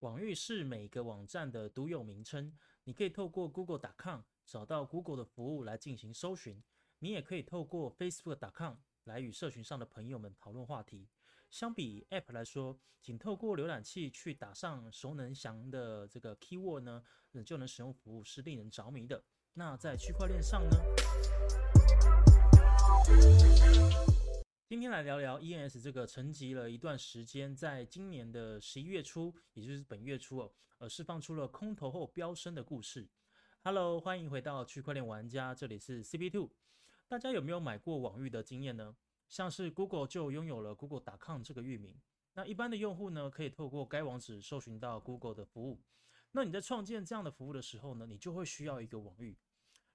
网域是每个网站的独有名称，你可以透过 Google.com 找到 Google 的服务来进行搜寻，你也可以透过 Facebook.com 来与社群上的朋友们讨论话题。相比 App 来说，仅透过浏览器去打上熟能详的这个 keyword 呢，就能使用服务是令人着迷的。那在区块链上呢？今天来聊聊 ENS 这个沉寂了一段时间，在今年的十一月初，也就是本月初哦，呃，释放出了空头后飙升的故事。Hello，欢迎回到区块链玩家，这里是 CP Two。大家有没有买过网域的经验呢？像是 Google 就拥有了 Google.com 这个域名，那一般的用户呢，可以透过该网址搜寻到 Google 的服务。那你在创建这样的服务的时候呢，你就会需要一个网域。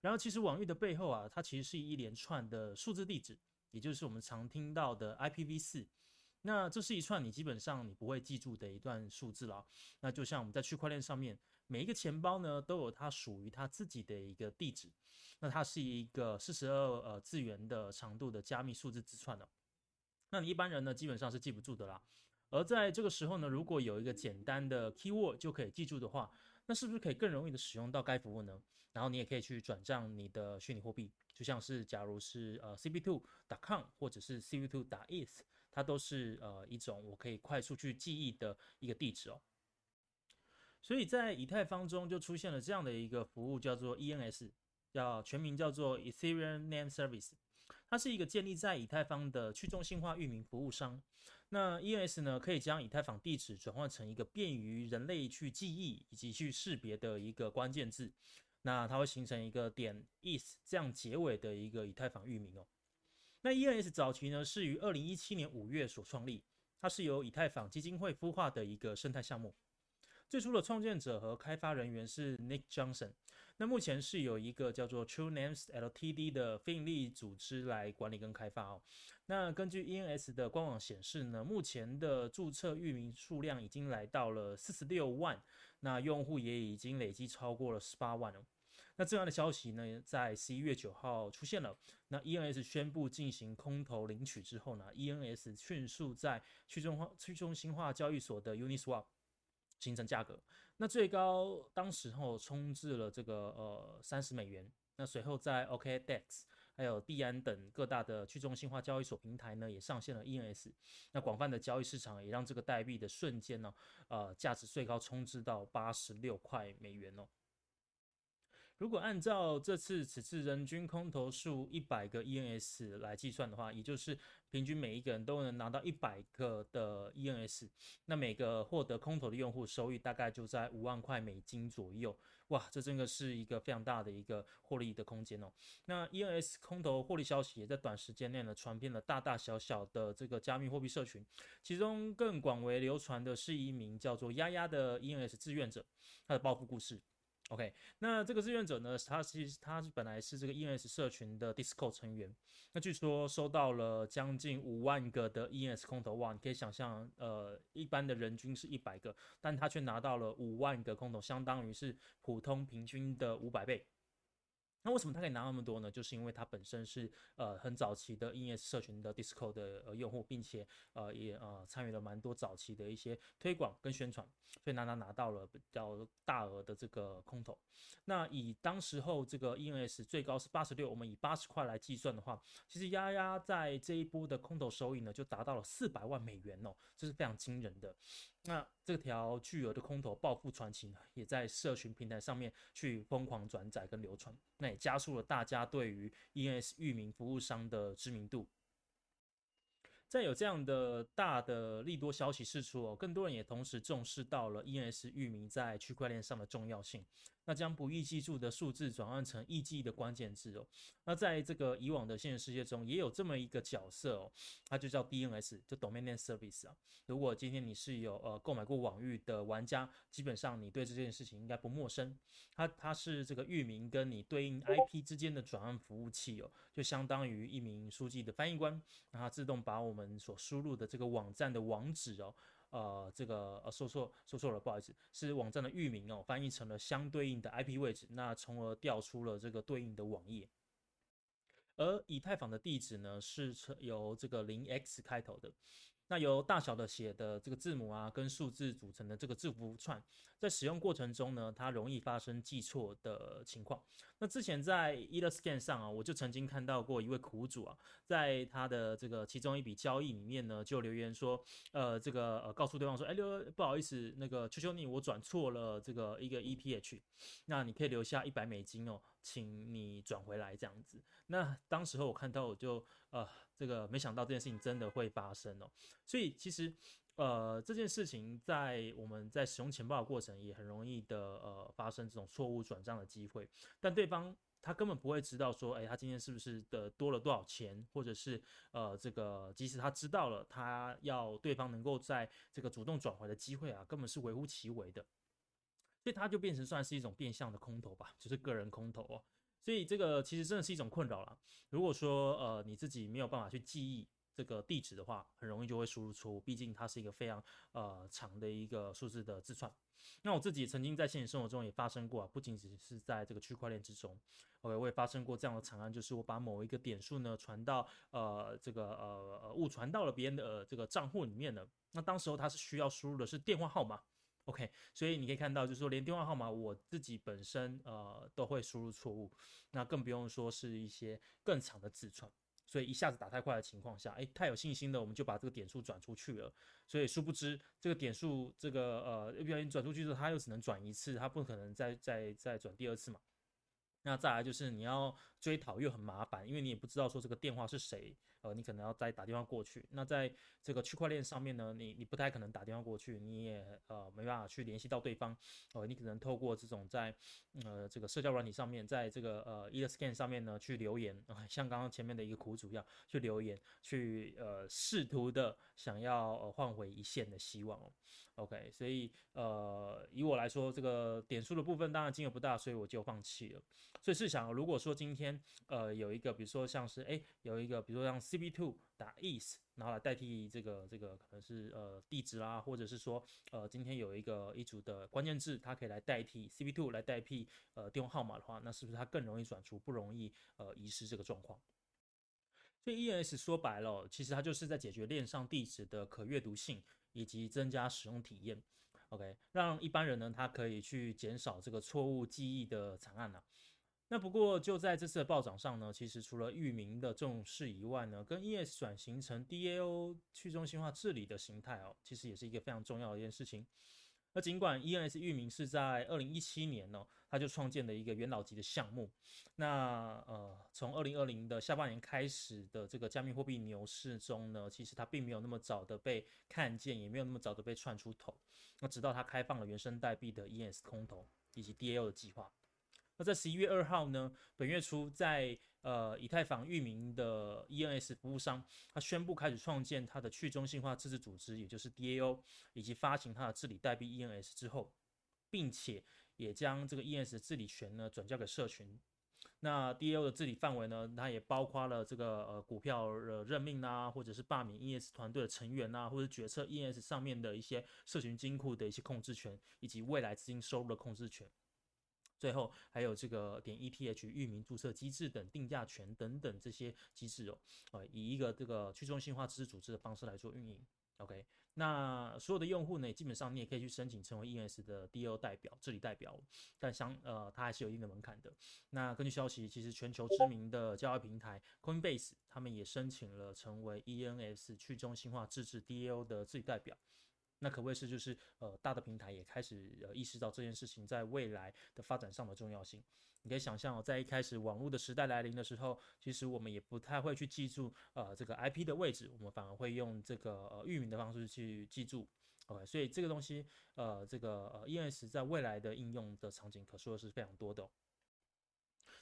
然后其实网域的背后啊，它其实是一连串的数字地址。也就是我们常听到的 IPv4，那这是一串你基本上你不会记住的一段数字了。那就像我们在区块链上面，每一个钱包呢都有它属于它自己的一个地址，那它是一个四十二呃字元的长度的加密数字字串的。那你一般人呢基本上是记不住的啦。而在这个时候呢，如果有一个简单的 keyword 就可以记住的话，那是不是可以更容易的使用到该服务呢？然后你也可以去转账你的虚拟货币。就像是，假如是呃 cb2.com 或者是 cb2.eth，它都是呃一种我可以快速去记忆的一个地址哦。所以在以太坊中就出现了这样的一个服务，叫做 ENS，叫全名叫做 Ethereum Name Service，它是一个建立在以太坊的去中心化域名服务商。那 ENS 呢，可以将以太坊地址转换成一个便于人类去记忆以及去识别的一个关键字。那它会形成一个点 is 这样结尾的一个以太坊域名哦。那 ENS 早期呢是于二零一七年五月所创立，它是由以太坊基金会孵化的一个生态项目。最初的创建者和开发人员是 Nick Johnson。那目前是有一个叫做 True Names Ltd 的非营利组织来管理跟开发哦。那根据 ENS 的官网显示呢，目前的注册域名数量已经来到了四十六万，那用户也已经累积超过了十八万哦。那这样的消息呢，在十一月九号出现了。那 ENS 宣布进行空头领取之后呢，ENS 迅速在去中化去中心化交易所的 Uniswap 形成价格。那最高当时候冲至了这个呃三十美元。那随后在 OKDex 还有币安等各大的去中心化交易所平台呢，也上线了 ENS。那广泛的交易市场也让这个代币的瞬间呢，呃，价值最高冲至到八十六块美元哦。如果按照这次此次人均空投数一百个 ENS 来计算的话，也就是平均每一个人都能拿到一百个的 ENS，那每个获得空投的用户收益大概就在五万块美金左右。哇，这真的是一个非常大的一个获利的空间哦。那 ENS 空投获利消息也在短时间内呢传遍了大大小小的这个加密货币社群，其中更广为流传的是一名叫做丫丫的 ENS 志愿者，他的暴富故事。OK，那这个志愿者呢？他其实他是本来是这个 ENS 社群的 Discord 成员。那据说收到了将近五万个的 ENS 空投，哇！你可以想象，呃，一般的人均是一百个，但他却拿到了五万个空投，相当于是普通平均的五百倍。那为什么他可以拿那么多呢？就是因为他本身是呃很早期的 ENS 社群的 Discord 的呃用户，并且呃也呃参与了蛮多早期的一些推广跟宣传，所以拿拿拿到了比较大额的这个空投。那以当时候这个 ENS 最高是八十六，我们以八十块来计算的话，其实丫丫在这一波的空投收益呢就达到了四百万美元哦，这是非常惊人的。那这条巨额的空投暴富传奇呢，也在社群平台上面去疯狂转载跟流传，那加速了大家对于 ENS 域名服务商的知名度。在有这样的大的利多消息释出，更多人也同时重视到了 ENS 域名在区块链上的重要性。那将不易记住的数字转换成易记的关键字哦。那在这个以往的现实世界中，也有这么一个角色哦，它就叫 DNS，就 Domain Name Service 啊。如果今天你是有呃购买过网域的玩家，基本上你对这件事情应该不陌生。它它是这个域名跟你对应 IP 之间的转换服务器哦，就相当于一名书记的翻译官，让它自动把我们所输入的这个网站的网址哦。呃，这个呃说错说错了，不好意思，是网站的域名哦，翻译成了相对应的 IP 位置，那从而调出了这个对应的网页。而以太坊的地址呢，是由这个零 x 开头的。那由大小的写的这个字母啊，跟数字组成的这个字符串，在使用过程中呢，它容易发生记错的情况。那之前在 Etherscan 上啊，我就曾经看到过一位苦主啊，在他的这个其中一笔交易里面呢，就留言说，呃，这个呃告诉对方说，哎，刘不好意思，那个求求你，我转错了这个一个 EPH，那你可以留下一百美金哦，请你转回来这样子。那当时候我看到我就呃。这个没想到这件事情真的会发生哦，所以其实呃这件事情在我们在使用钱包的过程也很容易的呃发生这种错误转账的机会，但对方他根本不会知道说，哎，他今天是不是的多了多少钱，或者是呃这个即使他知道了，他要对方能够在这个主动转回的机会啊，根本是微乎其微的，所以它就变成算是一种变相的空头吧，就是个人空头哦。所以这个其实真的是一种困扰了。如果说呃你自己没有办法去记忆这个地址的话，很容易就会输入错误。毕竟它是一个非常呃长的一个数字的字串。那我自己曾经在现实生活中也发生过啊，不仅仅是在这个区块链之中，OK，我也发生过这样的惨案，就是我把某一个点数呢传到呃这个呃误传到了别人的这个账户里面了。那当时候他是需要输入的是电话号码。OK，所以你可以看到，就是说连电话号码我自己本身呃都会输入错误，那更不用说是一些更长的字串。所以一下子打太快的情况下，哎，太有信心的，我们就把这个点数转出去了。所以殊不知这个点数这个呃，不小心转出去之后，它又只能转一次，它不可能再再再转第二次嘛。那再来就是你要追讨又很麻烦，因为你也不知道说这个电话是谁。呃，你可能要再打电话过去。那在这个区块链上面呢，你你不太可能打电话过去，你也呃没办法去联系到对方。呃，你可能透过这种在呃这个社交软体上面，在这个呃 Escan 上面呢去留言，像刚刚前面的一个苦主一样去留言，去呃试图的想要呃换回一线的希望。OK，所以呃以我来说，这个点数的部分当然金额不大，所以我就放弃了。所以试想，如果说今天呃有一个，比如说像是哎有一个，比如说像 CB2 打 ES，然后来代替这个这个可能是呃地址啦，或者是说呃今天有一个一组的关键字，它可以来代替 CB2 来代替呃电话号码的话，那是不是它更容易转出，不容易呃遗失这个状况？所以 ENS 说白了，其实它就是在解决链上地址的可阅读性以及增加使用体验。OK，让一般人呢，他可以去减少这个错误记忆的惨案呢。那不过就在这次的暴涨上呢，其实除了域名的重视以外呢，跟 ES 转型成 DAO 去中心化治理的形态哦，其实也是一个非常重要的一件事情。那尽管 ENS 域名是在二零一七年呢，它就创建了一个元老级的项目。那呃，从二零二零的下半年开始的这个加密货币牛市中呢，其实它并没有那么早的被看见，也没有那么早的被串出头。那直到它开放了原生代币的 ENS 空投以及 DAO 的计划。那在十一月二号呢，本月初，在呃以太坊域名的 ENS 服务商，他宣布开始创建他的去中心化自治组织，也就是 DAO，以及发行他的治理代币 ENS 之后，并且也将这个 ENS 的治理权呢转交给社群。那 DAO 的治理范围呢，它也包括了这个呃股票的任命啊，或者是罢免 ENS 团队的成员啊，或者决策 ENS 上面的一些社群金库的一些控制权，以及未来资金收入的控制权。最后还有这个点 ETH 域名注册机制等定价权等等这些机制哦，呃，以一个这个去中心化知识组织的方式来做运营。OK，那所有的用户呢，基本上你也可以去申请成为 ENS 的 DO 代表、治理代表，但相呃，它还是有一定的门槛的。那根据消息，其实全球知名的交易平台 Coinbase 他们也申请了成为 ENS 去中心化自治 DO 的治理代表。那可谓是就是呃大的平台也开始呃意识到这件事情在未来的发展上的重要性。你可以想象哦，在一开始网络的时代来临的时候，其实我们也不太会去记住呃这个 IP 的位置，我们反而会用这个呃域名的方式去记住。OK，所以这个东西呃这个呃 ENS 在未来的应用的场景可说的是非常多的。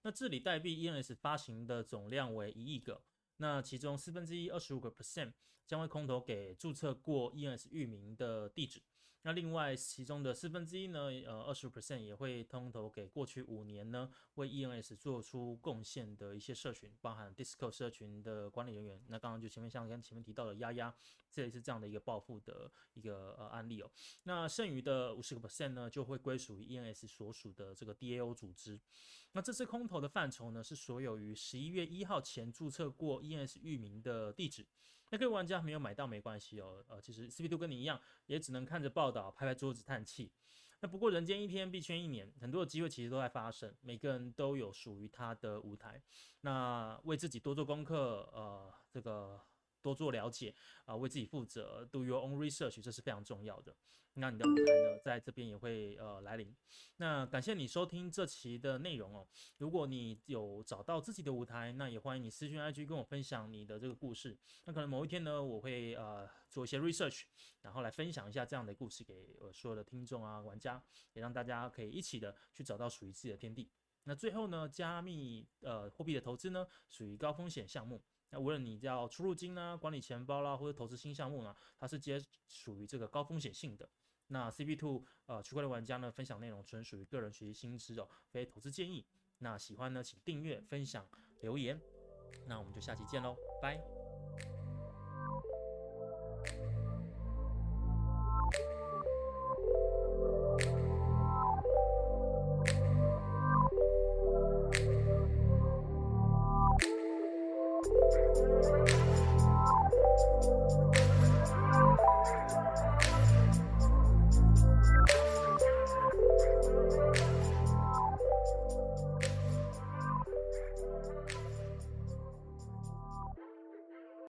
那治理代币 ENS 发行的总量为一亿个。那其中四分之一二十五个 percent 将会空投给注册过 ENS 域名的地址。那另外其中的四分之一呢，呃，二十五 percent 也会通投给过去五年呢为 ENS 做出贡献的一些社群，包含 d i s c o 社群的管理人员。那刚刚就前面像跟前面提到的丫丫，这也是这样的一个暴富的一个呃案例哦。那剩余的五十个 percent 呢，就会归属于 ENS 所属的这个 DAO 组织。那这次空投的范畴呢，是所有于十一月一号前注册过 ENS 域名的地址。那各位玩家没有买到没关系哦，呃，其实 CP 2跟你一样，也只能看着报道，拍拍桌子叹气。那不过人间一天，币圈一年，很多的机会其实都在发生，每个人都有属于他的舞台。那为自己多做功课，呃，这个。多做了解啊，为自己负责，do your own research，这是非常重要的。那你的舞台呢，在这边也会呃来临。那感谢你收听这期的内容哦。如果你有找到自己的舞台，那也欢迎你私讯 IG 跟我分享你的这个故事。那可能某一天呢，我会呃做一些 research，然后来分享一下这样的故事给我所有的听众啊、玩家，也让大家可以一起的去找到属于自己的天地。那最后呢，加密呃货币的投资呢，属于高风险项目。那无论你叫出入金呢、管理钱包啦，或者投资新项目呢，它是皆属于这个高风险性的。那 CB Two 呃区块链玩家呢，分享内容纯属于个人学习心知哦，非投资建议。那喜欢呢，请订阅、分享、留言。那我们就下期见喽，拜。